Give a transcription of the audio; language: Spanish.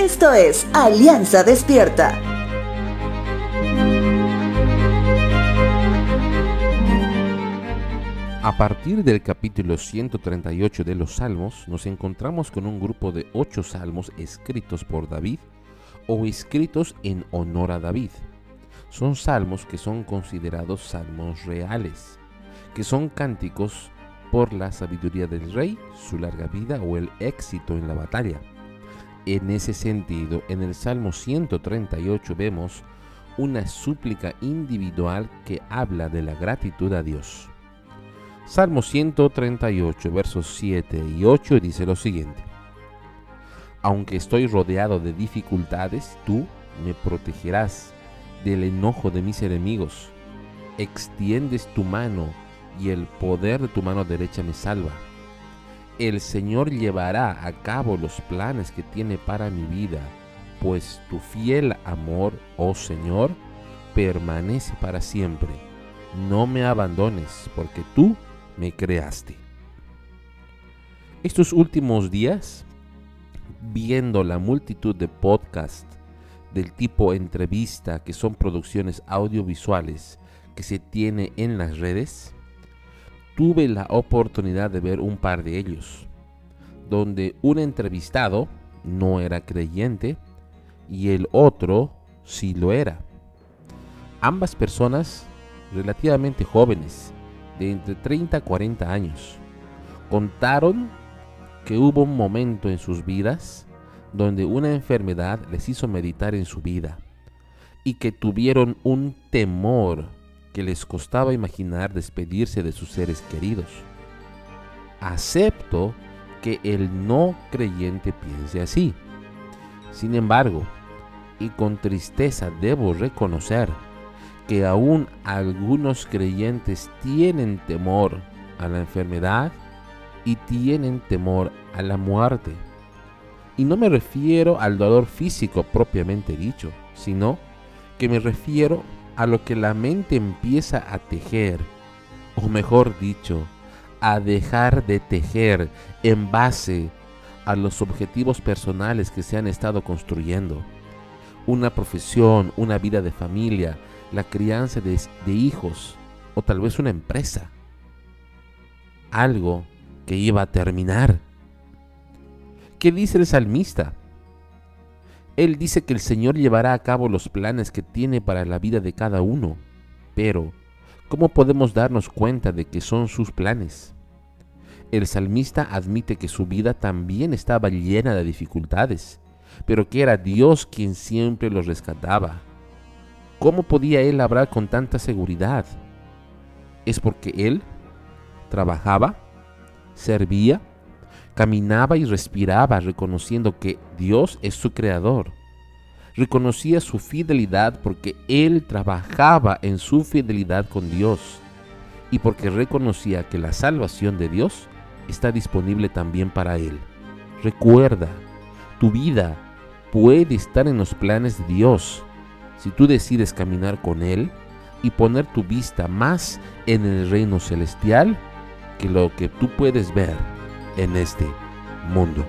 Esto es Alianza Despierta. A partir del capítulo 138 de los Salmos, nos encontramos con un grupo de ocho salmos escritos por David o escritos en honor a David. Son salmos que son considerados salmos reales, que son cánticos por la sabiduría del rey, su larga vida o el éxito en la batalla. En ese sentido, en el Salmo 138 vemos una súplica individual que habla de la gratitud a Dios. Salmo 138, versos 7 y 8 dice lo siguiente. Aunque estoy rodeado de dificultades, tú me protegerás del enojo de mis enemigos. Extiendes tu mano y el poder de tu mano derecha me salva. El Señor llevará a cabo los planes que tiene para mi vida, pues tu fiel amor, oh Señor, permanece para siempre. No me abandones, porque tú me creaste. Estos últimos días, viendo la multitud de podcasts del tipo entrevista, que son producciones audiovisuales que se tiene en las redes, tuve la oportunidad de ver un par de ellos, donde un entrevistado no era creyente y el otro sí lo era. Ambas personas relativamente jóvenes, de entre 30 a 40 años, contaron que hubo un momento en sus vidas donde una enfermedad les hizo meditar en su vida y que tuvieron un temor que les costaba imaginar despedirse de sus seres queridos. Acepto que el no creyente piense así. Sin embargo, y con tristeza debo reconocer que aún algunos creyentes tienen temor a la enfermedad y tienen temor a la muerte. Y no me refiero al dolor físico propiamente dicho, sino que me refiero a lo que la mente empieza a tejer, o mejor dicho, a dejar de tejer en base a los objetivos personales que se han estado construyendo. Una profesión, una vida de familia, la crianza de, hijos o tal vez una empresa. Algo que iba a terminar. ¿Qué dice el salmista? Él dice que el Señor llevará a cabo los planes que tiene para la vida de cada uno. Pero, ¿cómo podemos darnos cuenta de que son sus planes? El salmista admite que su vida también estaba llena de dificultades, pero que era Dios quien siempre los rescataba. ¿Cómo podía él hablar con tanta seguridad? Es porque él trabajaba, servía, Caminaba y respiraba reconociendo que Dios es su creador. Reconocía su fidelidad porque él trabajaba en su fidelidad con Dios y porque reconocía que la salvación de Dios está disponible también para él. Recuerda, tu vida puede estar en los planes de Dios si tú decides caminar con Él y poner tu vista más en el reino celestial que lo que tú puedes ver en este mundo.